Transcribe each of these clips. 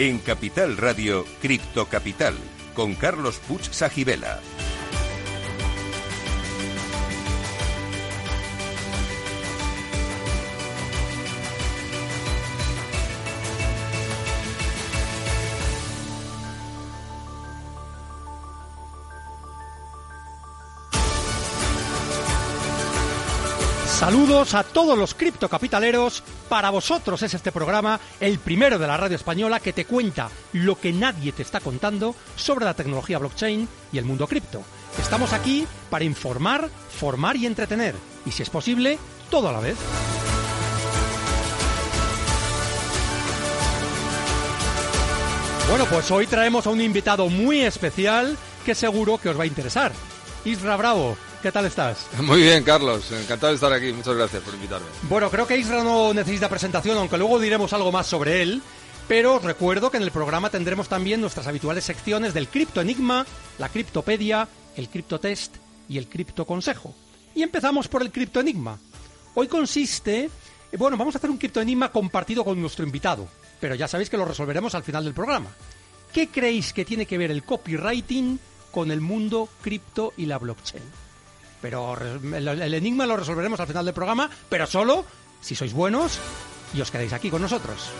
En Capital Radio, Cripto Capital, con Carlos Puch Sajibela. Saludos a todos los criptocapitaleros. Para vosotros es este programa, el primero de la radio española que te cuenta lo que nadie te está contando sobre la tecnología blockchain y el mundo cripto. Estamos aquí para informar, formar y entretener. Y si es posible, todo a la vez. Bueno, pues hoy traemos a un invitado muy especial que seguro que os va a interesar. Isra Bravo, ¿Qué tal estás? Muy bien, Carlos. Encantado de estar aquí. Muchas gracias por invitarme. Bueno, creo que Isra no necesita presentación, aunque luego diremos algo más sobre él. Pero os recuerdo que en el programa tendremos también nuestras habituales secciones del Cripto Enigma, la Criptopedia, el Criptotest y el Cripto Consejo. Y empezamos por el Cripto Enigma. Hoy consiste... Bueno, vamos a hacer un Cripto Enigma compartido con nuestro invitado, pero ya sabéis que lo resolveremos al final del programa. ¿Qué creéis que tiene que ver el copywriting con el mundo cripto y la blockchain? Pero el, enigma lo resolveremos al final del programa, pero solo si sois buenos y os quedáis aquí con nosotros.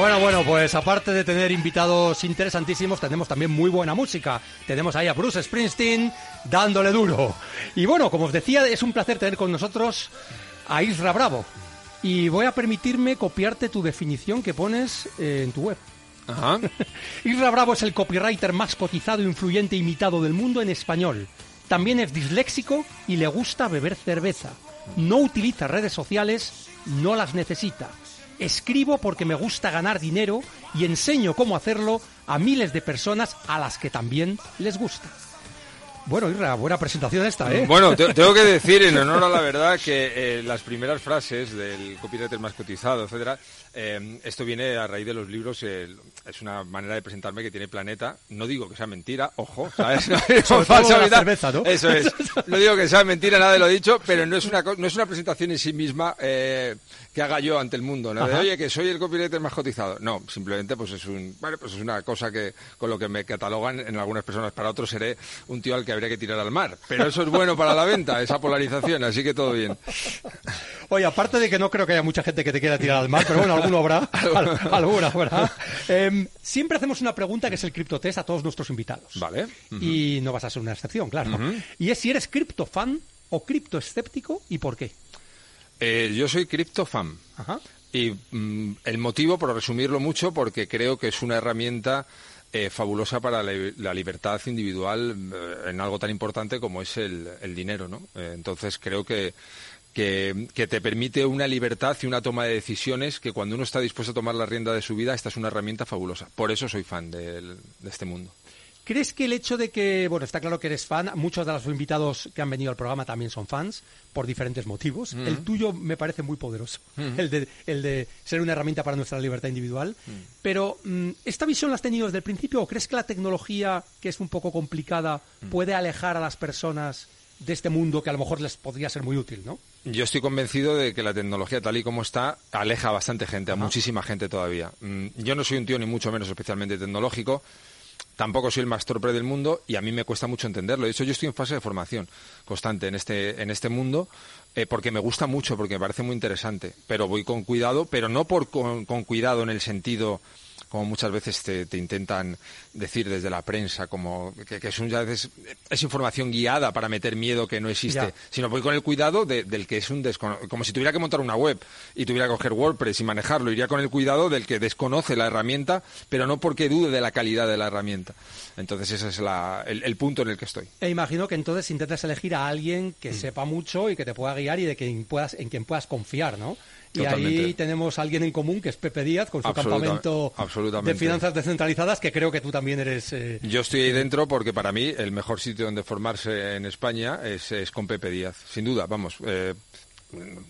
Bueno, bueno, pues aparte de tener invitados interesantísimos, tenemos también muy buena música. Tenemos ahí a Bruce Springsteen dándole duro. Y bueno, como os decía, es un placer tener con nosotros a Isra Bravo. Y voy a permitirme copiarte tu definición que pones eh, en tu web. Ajá. Bravo es el copywriter más cotizado, influyente e imitado del mundo en español. También es disléxico y le gusta beber cerveza. No utiliza redes sociales, no las necesita escribo porque me gusta ganar dinero y enseño cómo hacerlo a miles de personas a las que también les gusta. Bueno, Irra, buena presentación esta, ¿eh? Bueno, tengo que decir, en honor a la verdad, que eh, las primeras frases del copywriter más cotizado, etcétera, eh, esto viene a raíz de los libros, eh, es una manera de presentarme que tiene Planeta. No digo que sea mentira, ojo, ¿sabes? cerveza, ¿no? Eso es. No digo que sea mentira, nada de lo dicho, pero no es una, no es una presentación en sí misma que haga yo ante el mundo, ¿no? De, oye, que soy el copywriter más cotizado. No, simplemente pues es un, bueno, pues es una cosa que con lo que me catalogan en algunas personas. Para otros seré un tío al que habría que tirar al mar. Pero eso es bueno para la venta, esa polarización, así que todo bien. Oye, aparte de que no creo que haya mucha gente que te quiera tirar al mar, pero bueno, alguno habrá, alguna habrá. Em, siempre hacemos una pregunta que es el criptotest a todos nuestros invitados. Vale. Y no vas a ser una excepción, claro. Y es si eres criptofan o criptoescéptico y por qué. Eh, yo soy criptofan. Ajá. Y mm, el motivo, por resumirlo mucho, porque creo que es una herramienta eh, fabulosa para la, libertad individual eh, en algo tan importante como es el, dinero, ¿no? entonces creo que, que, te permite una libertad y una toma de decisiones que cuando uno está dispuesto a tomar la rienda de su vida, esta es una herramienta fabulosa. Por eso soy fan de este mundo. ¿Crees que el hecho de que, bueno, está claro que eres fan, muchos de los invitados que han venido al programa también son fans, por diferentes motivos. El tuyo me parece muy poderoso, el, de, el de ser una herramienta para nuestra libertad individual. Pero, mm, ¿esta visión la has tenido desde el principio o crees que la tecnología, que es un poco complicada, puede alejar a las personas de este mundo que a lo mejor les podría ser muy útil, ¿no? Yo estoy convencido de que la tecnología tal y como está aleja a bastante gente, a muchísima gente todavía. Mm, yo no soy un tío ni mucho menos especialmente tecnológico, tampoco soy el más torpe del mundo y a mí me cuesta mucho entenderlo. De hecho, yo estoy en fase de formación constante en este, en este mundo eh, porque me gusta mucho, porque me parece muy interesante. Pero voy con cuidado, pero no por con, cuidado en el sentido como muchas veces te, intentan decir desde la prensa, como que, es, un, veces, es información guiada para meter miedo que no existe, sino voy con el cuidado del que es un desconocido, como si tuviera que montar una web y tuviera que coger WordPress y manejarlo, iría con el cuidado del que desconoce la herramienta, pero no porque dude de la calidad de la herramienta. Entonces ese es el, punto en el que estoy. E imagino que entonces intentas elegir a alguien que mm. sepa mucho y que te pueda guiar y de quien puedas, en quien puedas confiar, ¿no? Y ahí tenemos a alguien en común que es Pepe Díaz con su campamento de finanzas descentralizadas que creo que tú también eres. Eh, Yo estoy ahí dentro porque para mí el mejor sitio donde formarse en España es, con Pepe Díaz, sin duda, vamos. Eh,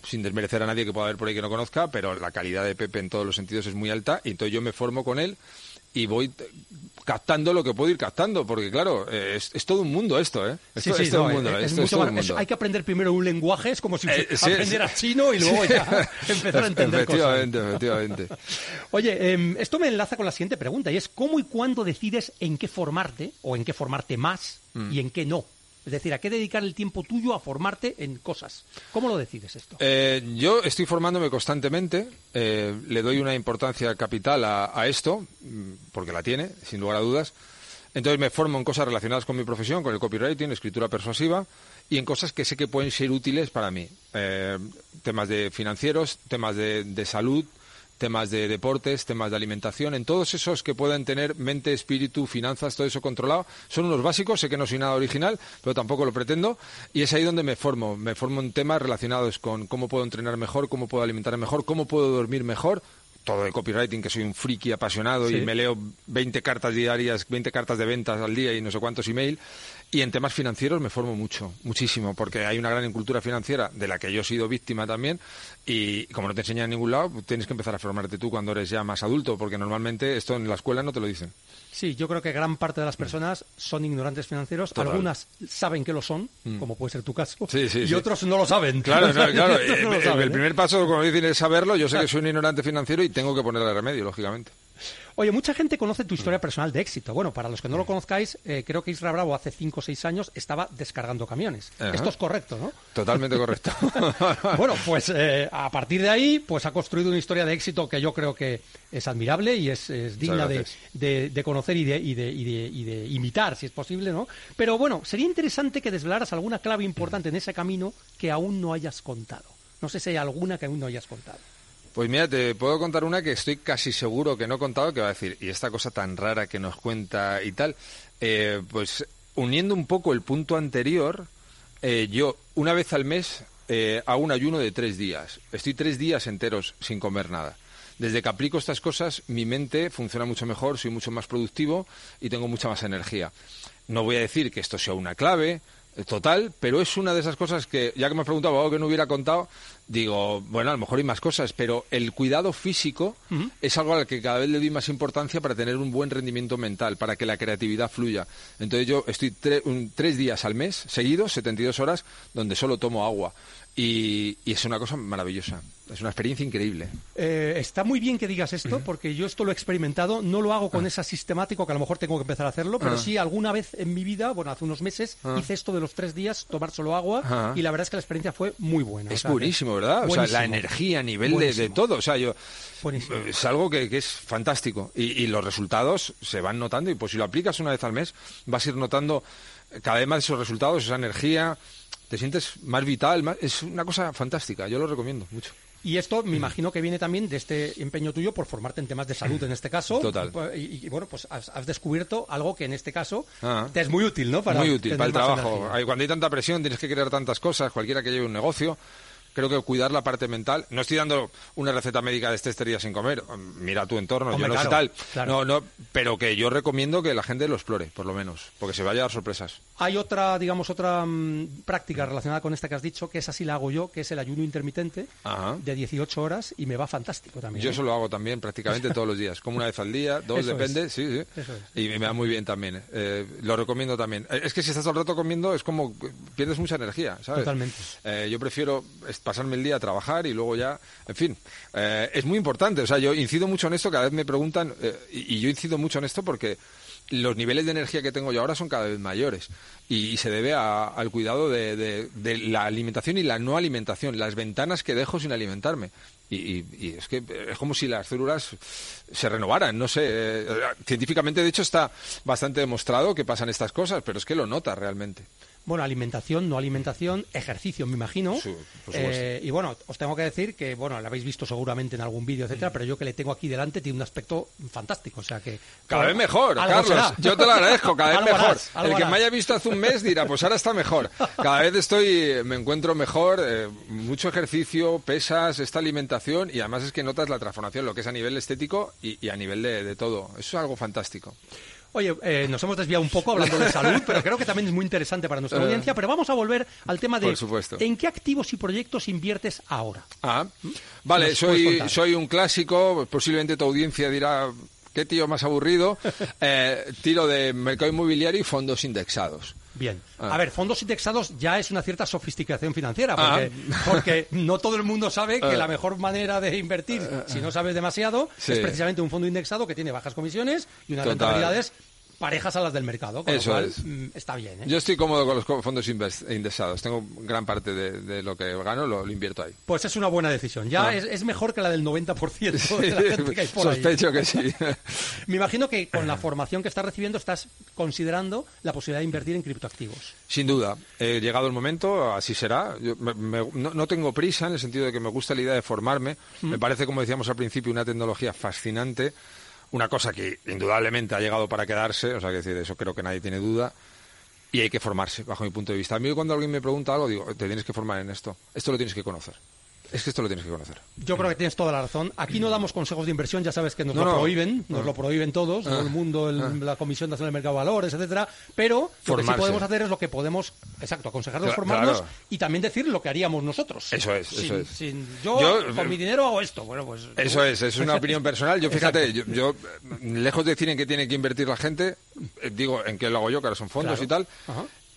sin desmerecer a nadie que pueda haber por ahí que no conozca, pero la calidad de Pepe en todos los sentidos es muy alta y entonces yo me formo con él y voy captando lo que puedo ir captando, porque claro, eh, es, todo un mundo esto, ¿eh? sí, sí, todo un mundo. hay que aprender primero un lenguaje, es como si eh, aprendiera chino y luego ya empezar a entender efectivamente, cosas. Efectivamente, Oye, em, esto me enlaza con la siguiente pregunta, y es ¿cómo y cuándo decides en qué formarte, o en qué formarte más, mm. y en qué no? Es decir, ¿a qué dedicar el tiempo tuyo a formarte en cosas? ¿Cómo lo decides esto? Eh, yo estoy formándome constantemente, eh, le doy una importancia capital a, esto, mm, porque la tiene, sin lugar a dudas. Entonces me formo en cosas relacionadas con mi profesión, con el copywriting, escritura persuasiva, y en cosas que sé que pueden ser útiles para mí. Eh, temas de financieros, temas de salud, temas de deportes, temas de alimentación, en todos esos que puedan tener mente, espíritu, finanzas, todo eso controlado. Son unos básicos, sé que no soy nada original, pero tampoco lo pretendo. Y es ahí donde me formo. Me formo en temas relacionados con cómo puedo entrenar mejor, cómo puedo alimentar mejor, cómo puedo dormir mejor, todo de copywriting, que soy un friki apasionado y me leo 20 cartas diarias, 20 cartas de ventas al día y no sé cuántos email. Y en temas financieros me formo mucho, muchísimo, porque hay una gran incultura financiera de la que yo he sido víctima también. Y como no te enseñan en ningún lado, tienes que empezar a formarte tú cuando eres ya más adulto, porque normalmente esto en la escuela no te lo dicen. Sí, yo creo que gran parte de las personas son ignorantes financieros. Algunas saben que lo son, mm. como puede ser tu caso, y otros no lo saben. Claro, claro. el, ¿eh? primer paso, como dicen, es saberlo. Yo sé que soy un ignorante financiero y tengo que ponerle remedio, lógicamente. Oye, mucha gente conoce tu historia personal de éxito. Bueno, para los que no lo conozcáis, eh, creo que Isra Bravo hace 5 o 6 años estaba descargando camiones. Esto es correcto, ¿no? Totalmente correcto. bueno, pues eh, a partir de ahí, pues ha construido una historia de éxito que yo creo que es admirable y es, digna de, conocer y de, y, y de imitar, si es posible, ¿no? Pero bueno, sería interesante que desvelaras alguna clave importante en ese camino que aún no hayas contado. No sé si hay alguna que aún no hayas contado. Pues mira, te puedo contar una que estoy casi seguro que no he contado, que va a decir, y esta cosa tan rara que nos cuenta y tal, eh, pues uniendo un poco el punto anterior, eh, yo una vez al mes eh, hago un ayuno de tres días. Estoy tres días enteros sin comer nada. Desde que aplico estas cosas, mi mente funciona mucho mejor, soy mucho más productivo y tengo mucha más energía. No voy a decir que esto sea una clave, total, pero es una de esas cosas que, ya que me has preguntado algo que no hubiera contado, digo, bueno, a lo mejor hay más cosas, pero el cuidado físico es algo al que cada vez le doy más importancia para tener un buen rendimiento mental, para que la creatividad fluya. Entonces yo estoy tres días al mes, seguidos, 72 horas, donde solo tomo agua. Y, es una cosa maravillosa, es una experiencia increíble. Eh, está muy bien que digas esto, porque yo esto lo he experimentado, no lo hago con ah. esa sistemático, que a lo mejor tengo que empezar a hacerlo, pero ah. sí alguna vez en mi vida, bueno, hace unos meses, ah. hice esto de los tres días, tomar solo agua, y la verdad es que la experiencia fue muy buena. Es buenísimo, ¿verdad? O sea, la energía a nivel de, todo, o sea, yo... Es algo que, es fantástico y, y los resultados se van notando y pues si lo aplicas una vez al mes vas a ir notando cada vez más esos resultados, esa energía, te sientes más vital, es una cosa fantástica, yo lo recomiendo mucho. Y esto me imagino que viene también de este empeño tuyo por formarte en temas de salud en este caso. Total. Y, bueno, pues has, descubierto algo que en este caso ah. te es muy útil, ¿no? Para muy útil para el trabajo. Cuando hay tanta presión tienes que crear tantas cosas, cualquiera que lleve un negocio, creo que cuidar la parte mental. No estoy dando una receta médica de este estería sin comer. Mira tu entorno, yo no sé tal. No, no, pero que yo recomiendo que la gente lo explore, por lo menos, porque se vaya a dar sorpresas. Hay otra, digamos, otra mm, práctica relacionada con esta que has dicho, que esa sí la hago yo, que es el ayuno intermitente de 18 horas y me va fantástico también. Yo ¿eh? eso lo hago también prácticamente todos los días, como una vez al día, dos, depende, sí, sí. Y me va muy bien también. Eh, lo recomiendo también. Eh, es que si estás todo el rato comiendo es como pierdes mucha energía, ¿sabes? Totalmente. yo prefiero pasarme el día a trabajar y luego ya, en fin, eh, es muy importante. O sea, yo incido mucho en esto, cada vez me preguntan, eh, y, yo incido mucho en esto porque los niveles de energía que tengo yo ahora son cada vez mayores y, se debe al cuidado de, la alimentación y la no alimentación, las ventanas que dejo sin alimentarme. Y, es que es como si las células se renovaran, no sé. Eh, científicamente, de hecho, está bastante demostrado que pasan estas cosas, pero es que lo notas realmente. Bueno, alimentación, no alimentación, ejercicio, me imagino. Eh, y bueno, os tengo que decir que, bueno, lo habéis visto seguramente en algún vídeo, etcétera, mm. pero yo que le tengo aquí delante tiene un aspecto fantástico, o sea que... Cada vez mejor, Carlos. Yo te lo agradezco, cada vez mejor. El que me haya visto hace un mes dirá, pues ahora está mejor. Cada vez estoy, me encuentro mejor, eh, mucho ejercicio, pesas, esta alimentación y además es que notas la transformación, lo que es a nivel estético y, a nivel de, de todo. Eso es algo fantástico. Oye, eh, nos hemos desviado un poco hablando de salud, pero creo que también es muy interesante para nuestra eh. audiencia. Pero vamos a volver al tema de en qué activos y proyectos inviertes ahora. Ah, vale, soy, soy un clásico, posiblemente tu audiencia dirá, qué tío más aburrido. Eh, tiro de mercado inmobiliario y fondos indexados. Bien. Ah. A ver, fondos indexados ya es una cierta sofisticación financiera, porque, ah. porque no todo el mundo sabe que ah. la mejor manera de invertir, si no sabes demasiado, es precisamente un fondo indexado que tiene bajas comisiones y unas rentabilidades parejas a las del mercado, con Eso lo cual mm, está bien. ¿eh? Yo estoy cómodo con los fondos indexados. Tengo gran parte de, lo que gano, lo, invierto ahí. Pues es una buena decisión. Ya ah. es, mejor que la del 90% de la gente que hay por Sospecho que sí. Me imagino que con la formación que estás recibiendo estás considerando la posibilidad de invertir en criptoactivos. Sin duda. He llegado el momento, así será. no, tengo prisa en el sentido de que me gusta la idea de formarme. Me parece, como decíamos al principio, una tecnología fascinante una cosa que indudablemente ha llegado para quedarse, o sea, que decir, eso creo que nadie tiene duda, y hay que formarse, bajo mi punto de vista. A mí cuando alguien me pregunta algo, digo, te tienes que formar en esto, esto lo tienes que conocer. Es que esto lo tienes que conocer. Yo creo que tienes toda la razón. Aquí no damos consejos de inversión, ya sabes que nos lo prohíben, nos lo prohíben todos, todo el ah. mundo, ah. la Comisión Nacional del Mercado de Valores, etcétera. Pero lo que sí podemos hacer es lo que podemos, exacto, aconsejarnos, formarnos y también decir lo que haríamos nosotros. Eso es, eso es. yo, con mi dinero hago esto. Bueno, pues. Eso es, es una opinión personal. Yo fíjate, yo, lejos de decir en qué tiene que invertir la gente, eh, digo en qué lo hago yo, que ahora son fondos y tal.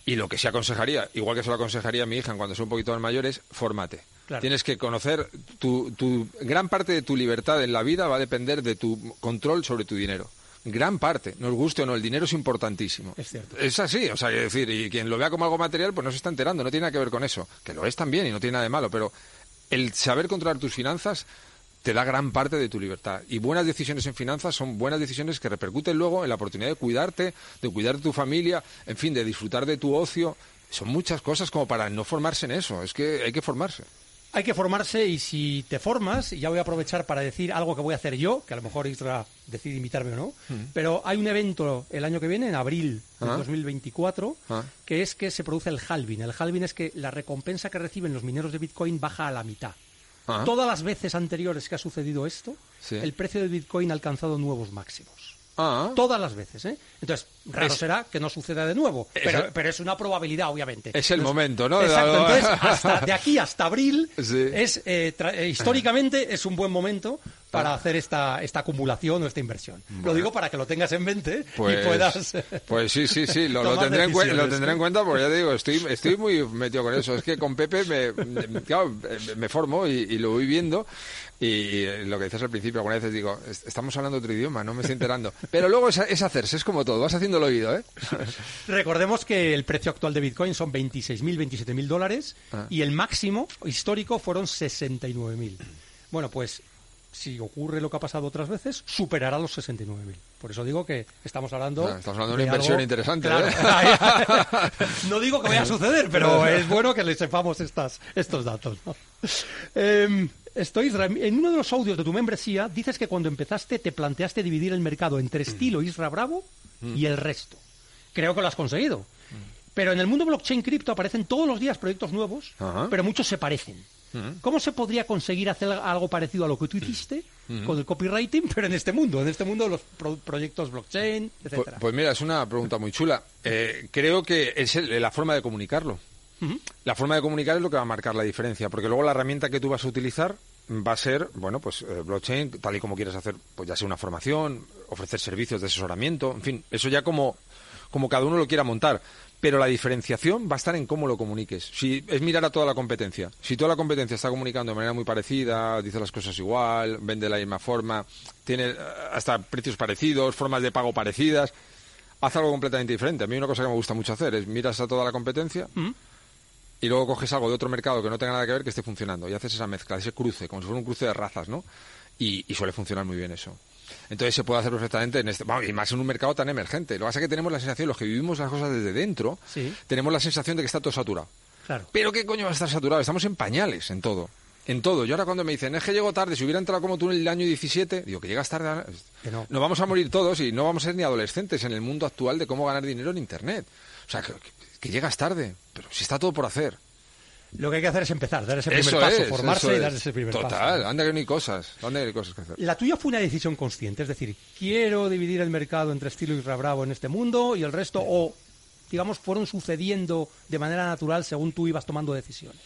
Y lo que se aconsejaría, igual que se lo aconsejaría a mi hija cuando sea un poquito más mayor, es fórmate. Tienes que conocer tu, tu gran parte de tu libertad en la vida va a depender de tu control sobre tu dinero gran parte, nos guste o no, el dinero es importantísimo. Es cierto. Es así, o sea, es decir, y quien lo vea como algo material, pues no se está enterando, no tiene nada que ver con eso, que lo es también y no tiene nada de malo, pero el saber controlar tus finanzas te da gran parte de tu libertad. Y buenas decisiones en finanzas son buenas decisiones que repercuten luego en la oportunidad de cuidarte, de cuidar de tu familia, en fin, de disfrutar de tu ocio. Son muchas cosas como para no formarse en eso. Es que hay que formarse. Hay que formarse y si te formas, y ya voy a aprovechar para decir algo que voy a hacer yo, que a lo mejor Isra decide invitarme o no, mm. pero hay un evento el año que viene, en abril de 2024, ah. ah. que es que se produce el halving. El halving es que la recompensa que reciben los mineros de Bitcoin baja a la mitad. Ah. Todas las veces anteriores que ha sucedido esto, el precio del Bitcoin ha alcanzado nuevos máximos. Ah. Todas las veces, ¿eh? Entonces, raro será que no suceda de nuevo, pero, es una probabilidad, obviamente. Es el momento, ¿no? Exacto, entonces, de aquí hasta abril, es eh, eh, históricamente es un buen momento para ah. hacer esta, esta acumulación o esta inversión. Lo digo para que lo tengas en mente y pues, puedas... Pues sí, sí, sí, lo, tendré, en lo tendré en cuenta porque ya te digo, estoy, estoy muy metido con eso. Es que con Pepe me, me formo y, y lo voy viendo y lo que decías al principio, algunas veces digo, estamos hablando otro idioma, no me estoy enterando. Pero luego es, hacerse, es como todo, vas haciendo el oído, ¿eh? Recordemos que el precio actual de Bitcoin son 26.000, 27.000 dólares ah. y el máximo histórico fueron 69.000. Bueno, pues si ocurre lo que ha pasado otras veces, superará los 69.000. Por eso digo que estamos hablando. estamos hablando de una inversión interesante. ¿eh? no digo que vaya a suceder, pero es bueno que le sepamos estas, estos datos. Em, Estoy, en uno de los audios de tu membresía dices que cuando empezaste te planteaste dividir el mercado entre mm. estilo Isra Bravo mm. y el resto. Creo que lo has conseguido. Mm. Pero en el mundo blockchain cripto aparecen todos los días proyectos nuevos, pero muchos se parecen. ¿Cómo se podría conseguir hacer algo parecido a lo que tú hiciste con el copywriting, pero en este mundo, en este mundo de los proyectos blockchain, etcétera? Pues, pues, mira, es una pregunta muy chula. Eh, creo que es la forma de comunicarlo. La forma de comunicar es lo que va a marcar la diferencia, porque luego la herramienta que tú vas a utilizar va a ser, bueno, pues eh, blockchain, tal y como quieres hacer, pues ya sea una formación, ofrecer servicios de asesoramiento, en fin, eso ya como, como cada uno lo quiera montar. Pero la diferenciación va a estar en cómo lo comuniques. Si es mirar a toda la competencia. Si toda la competencia está comunicando de manera muy parecida, dice las cosas igual, vende de la misma forma, tiene eh, hasta precios parecidos, formas de pago parecidas, haz algo completamente diferente. A mí una cosa que me gusta mucho hacer es miras a toda la competencia ¿Mm? Y luego coges algo de otro mercado que no tenga nada que ver que esté funcionando y haces esa mezcla, ese cruce, como si fuera un cruce de razas, ¿no? Y, y suele funcionar muy bien eso. Entonces se puede hacer perfectamente en este, y más en un mercado tan emergente. Lo que pasa es que tenemos la sensación, los que vivimos las cosas desde dentro, Sí. tenemos la sensación de que está todo saturado. Claro. Pero ¿qué coño va a estar saturado? Estamos en pañales en todo. En todo. Yo ahora cuando me dicen, es que llego tarde, si hubiera entrado como tú en el año 17, digo que llegas tarde. Que no. Nos vamos a morir todos y no vamos a ser ni adolescentes en el mundo actual de cómo ganar dinero en Internet. O sea, que, que- llegas tarde, pero si está todo por hacer. Lo que hay que hacer es empezar, dar ese primer Eso paso, es, formarse y dar es. ese primer Total, paso. anda que no hay cosas, anda que hay cosas que hacer. La tuya fue una decisión consciente, es decir, quiero dividir el mercado entre estilo y bravo en este mundo y el resto, o digamos, fueron sucediendo de manera natural según tú ibas tomando decisiones.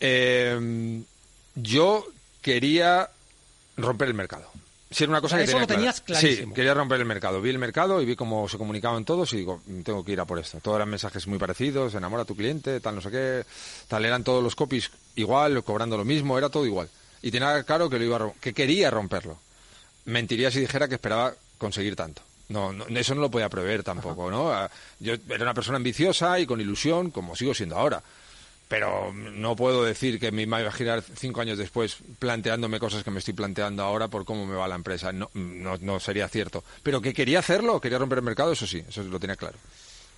Eh, yo quería romper el mercado. Si era una cosa que eso tenía lo clara. tenías clarísimo. Sí, quería romper el mercado. Vi el mercado y vi cómo se comunicaban todos y digo, "Mm, tengo que ir a por esto. Todos eran mensajes muy parecidos, enamora a tu cliente, tal no sé qué, tal eran todos los copies igual, cobrando lo mismo, era todo igual. Y tenía claro que lo iba a que quería romperlo. Mentiría si dijera que esperaba conseguir tanto. No, no, eso no lo podía prever tampoco, ¿no? Ah, Yo era una persona ambiciosa y con ilusión, como sigo siendo ahora. Pero no puedo decir que me imaginar cinco años después planteándome cosas que me estoy planteando ahora por cómo me va la empresa. No, no, no sería cierto. Pero que quería hacerlo, quería romper el mercado, eso sí, eso lo tenía claro.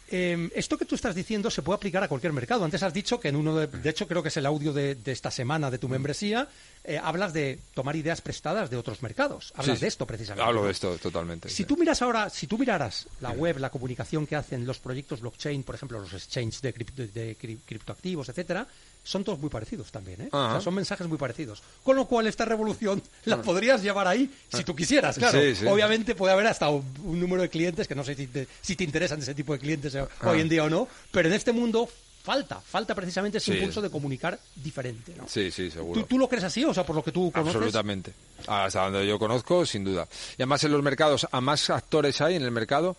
Eh, esto que tú estás diciendo se puede aplicar a cualquier mercado. Antes has dicho que en uno de, de hecho creo que es el audio de, de esta semana de tu membresía, eh, hablas de tomar ideas prestadas de otros mercados. Hablas Sí, de esto precisamente. Hablo de esto totalmente. Si sí. tú miras ahora, si tú miraras la web, la comunicación que hacen los proyectos blockchain, por ejemplo, los exchanges de, cripto- de cri- criptoactivos, etcétera, son todos muy parecidos también, ¿eh? O sea, son mensajes muy parecidos. Con lo cual, esta revolución la podrías llevar ahí si tú quisieras, claro. Sí. Obviamente puede haber hasta un, un número de clientes que no sé si te, si te interesan ese tipo de clientes eh, hoy en día o no, pero en este mundo falta, falta precisamente ese Ah. Sí. impulso de comunicar diferente, ¿no? Sí, sí, seguro. ¿Tú, ¿Tú lo crees así? O sea, por lo que tú conoces. Absolutamente. Hasta donde yo conozco, sin duda. Y además en los mercados, a más actores hay en el mercado,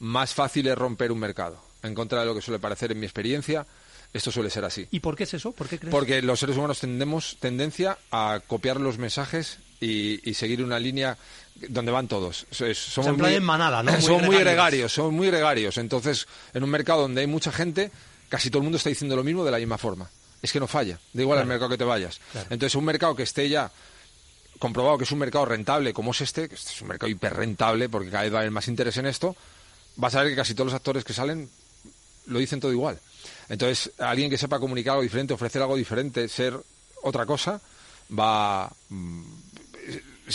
más fácil es romper un mercado. En contra de lo que suele parecer en mi experiencia, esto suele ser así. ¿Y por qué es eso? ¿Por qué crees? Porque los seres humanos tendemos tendencia a copiar los mensajes y, y seguir una línea donde van todos. Somos en manada, ¿no? Muy son muy gregarios. son muy gregarios. Entonces, en un mercado donde hay mucha gente, casi todo el mundo está diciendo lo mismo de la misma forma. Es que no falla, da igual al mercado que te vayas. Claro. Entonces, un mercado que esté ya comprobado que es un mercado rentable como es este, que este es un mercado hiperrentable porque cada vez va a haber más interés en esto, vas a ver que casi todos los actores que salen lo dicen todo igual. Entonces, alguien que sepa comunicar algo diferente, ofrecer algo diferente, ser otra cosa, va mm,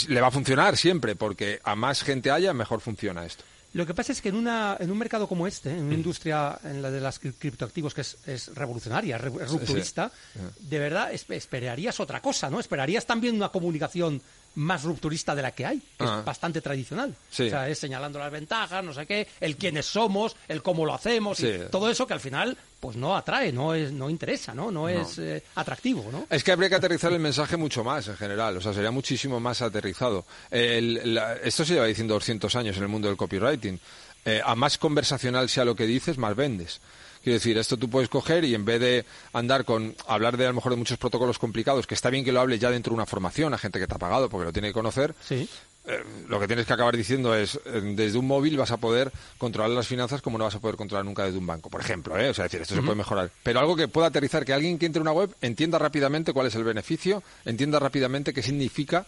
le va a funcionar siempre, porque a más gente haya, mejor funciona esto. Lo que pasa es que en, una, en un mercado como este, en Mm. una industria, en la de las cri- criptoactivos, que es, es revolucionaria, es rupturista, de verdad es- esperarías otra cosa, ¿no? Esperarías también una comunicación más rupturista de la que hay, que Ah. es bastante tradicional. Sí. O sea, es señalando las ventajas, no sé qué, el quiénes somos, el cómo lo hacemos, y todo eso que al final pues no atrae, no es no interesa, ¿no? No, es eh, atractivo, ¿no? Es que habría que aterrizar el mensaje mucho más en general, o sea, sería muchísimo más aterrizado. El- la- esto se lleva diciendo 200 años en el mundo del copywriting. Eh, a más conversacional sea lo que dices, más vendes. Quiero decir, esto tú puedes coger y en vez de andar con, hablar de a lo mejor de muchos protocolos complicados, que está bien que lo hable ya dentro de una formación a gente que te ha pagado porque lo tiene que conocer, Sí. eh, lo que tienes que acabar diciendo es, eh, desde un móvil vas a poder controlar las finanzas como no vas a poder controlar nunca desde un banco, por ejemplo. ¿eh? O sea, es decir, esto se puede mejorar. Pero algo que pueda aterrizar, que alguien que entre a una web entienda rápidamente cuál es el beneficio, entienda rápidamente qué significa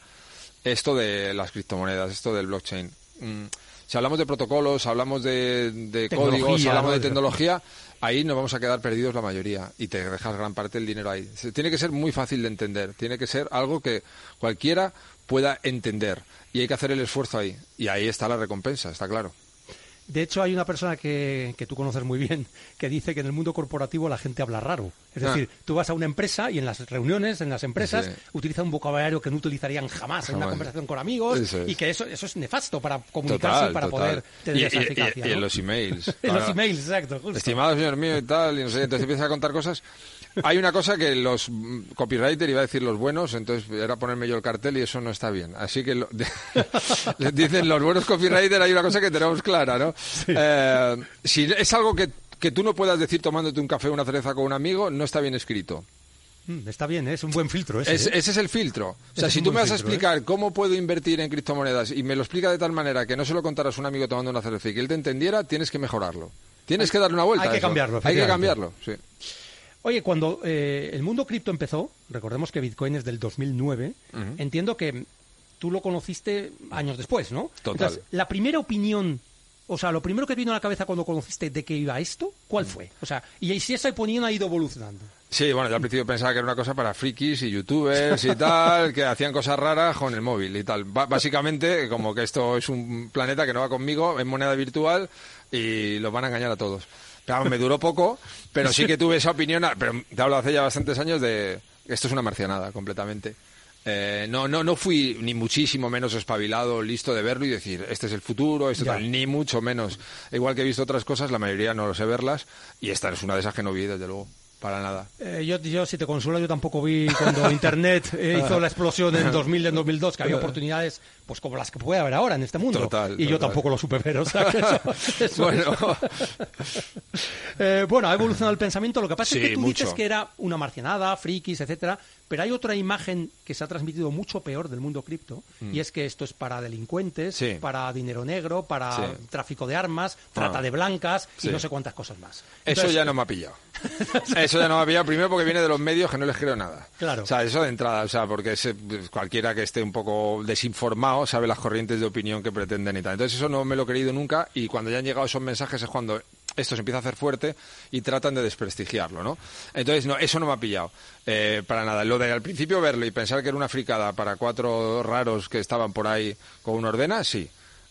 esto de las criptomonedas, esto del blockchain. Mm, si hablamos de protocolos, hablamos de, de códigos, hablamos de tecnología, ahí nos vamos a quedar perdidos la mayoría y te dejas gran parte del dinero ahí. Tiene que ser muy fácil de entender, tiene que ser algo que cualquiera pueda entender y hay que hacer el esfuerzo ahí. Y ahí está la recompensa, está claro. De hecho, hay una persona que, que tú conoces muy bien que dice que en el mundo corporativo la gente habla raro. Es Ah. decir, tú vas a una empresa y en las reuniones, en las empresas, Sí. utiliza un vocabulario que no utilizarían jamás, en una conversación con amigos es. y que eso, eso es nefasto para comunicarse Total, y para total. poder tener y, esa y- y- eficacia. y en los emails. En los emails, exacto. justo. Estimado señor mío y tal, y no sé, entonces empieza a contar cosas. Hay una cosa que los mm, copywriters, iba a decir los buenos, entonces era ponerme yo el cartel y eso no está bien. Así que lo- les dicen los buenos copywriters, hay una cosa que tenemos clara, ¿no? Eh, si es algo que, que tú no puedas decir tomándote un café o una cereza con un amigo, no está bien escrito. Mm, está bien, ¿eh? es un buen filtro ese. Es- ¿eh? Ese es el filtro. O sea, si tú me vas a ¿eh? explicar cómo puedo invertir en criptomonedas y me lo explica de tal manera que no se lo contaras a un amigo tomando una cerveza y que él te entendiera, tienes que mejorarlo. Tienes que darle una vuelta. hay a que eso. cambiarlo, Hay que cambiarlo, sí. Oye, cuando eh, el mundo cripto empezó, recordemos que Bitcoin es del 2009, entiendo que tú lo conociste años después, ¿no? Total. Entonces, la primera opinión, o sea, lo primero que te vino a la cabeza cuando conociste de qué iba esto, ¿cuál fue? O sea, y si esa opinión ha ido evolucionando. Sí, bueno, yo al principio pensaba que era una cosa para frikis y youtubers y tal, que hacían cosas raras con el móvil y tal. Ba- básicamente, como que esto es un planeta que no va conmigo, es moneda virtual y los van a engañar a todos. Vamos, me duró poco, pero sí que tuve esa opinión, a- pero te hablo hace ya bastantes años de esto es una marcianada completamente. Eh, no, no, no fui ni muchísimo menos espabilado, listo de verlo y decir, este es el futuro, esto tal, ni mucho menos. Igual que he visto otras cosas, la mayoría no lo sé verlas y esta es una de esas que no vi, desde luego, para nada. Eh, yo, yo, si te consuelo, yo tampoco vi cuando Internet eh, hizo la explosión en 2000, en 2002, que había oportunidades pues como las que puede haber ahora en este mundo. Total, y yo tampoco lo supe ver, o sea que eso- eso Bueno. es- Eh, bueno, ha evolucionado el pensamiento. Lo que pasa es que tú mucho. dices que era una marcianada, frikis, etcétera, pero hay otra imagen que se ha transmitido mucho peor del mundo cripto, y es que esto es para delincuentes, Mm. Sí. para dinero negro, para Sí. tráfico de armas, trata Ah. de blancas y no sé cuántas cosas más. Eso ya no me ha pillado. Eso ya no me ha pillado, primero porque viene de los medios que no les creo nada. Claro. O sea, eso de entrada, o sea, porque pues, cualquiera que esté un poco desinformado sabe las corrientes de opinión que pretenden y tal. Entonces eso no me lo he creído nunca y cuando ya han llegado esos mensajes es cuando esto se empieza a hacer fuerte y tratan de desprestigiarlo, ¿no? Entonces, no, eso no me ha pillado eh, para nada. Lo de al principio verlo y pensar que era una fricada para cuatro raros que estaban por ahí con una ordena, sí.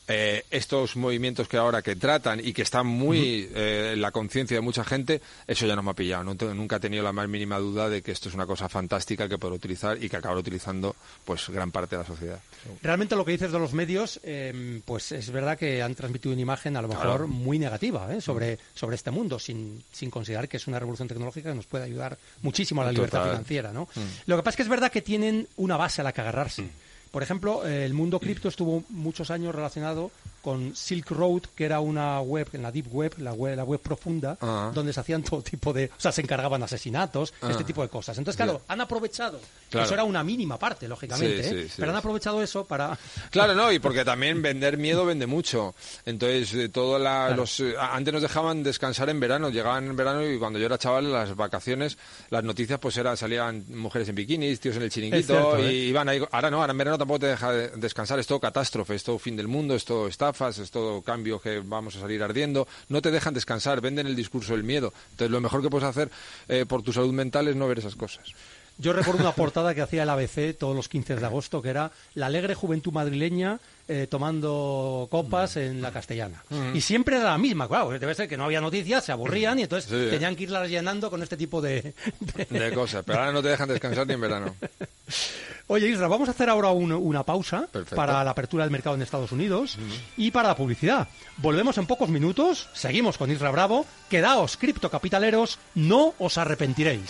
Eh, estos movimientos que ahora que tratan y que están muy eh, en la conciencia de mucha gente, eso ya no me ha pillado. No te- nunca he tenido la más mínima duda de que esto es una cosa fantástica que puedo utilizar y que acabará utilizando pues gran parte de la sociedad. Realmente lo que dices de los medios, eh, pues es verdad que han transmitido una imagen a lo mejor Claro. muy negativa ¿eh? sobre, sobre este mundo, sin, sin considerar que es una revolución tecnológica que nos puede ayudar muchísimo a la libertad Total. financiera. ¿no? Lo que pasa es que es verdad que tienen una base a la que agarrarse. Por ejemplo, el mundo cripto estuvo muchos años relacionado con Silk Road, que era una web, en la Deep Web, la web, la web profunda, Ah. donde se hacían todo tipo de... O sea, se encargaban asesinatos, este tipo de cosas. Entonces, claro, han aprovechado, Claro. eso era una mínima parte, lógicamente, Sí, ¿eh? sí, sí, pero han aprovechado eso para... Claro, no, y porque también vender miedo vende mucho. Entonces, eh, todo la, los, eh, antes nos dejaban descansar en verano, llegaban en verano y cuando yo era chaval, las vacaciones, las noticias pues eran, salían mujeres en bikinis, tíos en el chiringuito, cierto, y ¿eh? iban ahí. Ahora no, ahora en verano tampoco te deja de- descansar, es todo catástrofe, es todo fin del mundo, es todo estafas, es todo cambio que vamos a salir ardiendo. No te dejan descansar, venden el discurso del miedo. Entonces, lo mejor que puedes hacer eh, por tu salud mental es no ver esas cosas. Yo recuerdo una portada que hacía el ABC todos los 15 de agosto, que era la alegre juventud madrileña eh, tomando copas en la castellana. Y siempre era la misma, claro, debe ser que no había noticias, se aburrían y entonces Sí. tenían que irlas llenando con este tipo de... de- De cosas. Pero ahora no te dejan descansar ni en verano. Oye, Isra, vamos a hacer ahora un- una pausa Perfecto. para la apertura del mercado en Estados Unidos y para la publicidad. Volvemos en pocos minutos, seguimos con Isra Bravo. Quedaos, criptocapitaleros, no os arrepentiréis.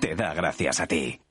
Te da gracias a ti.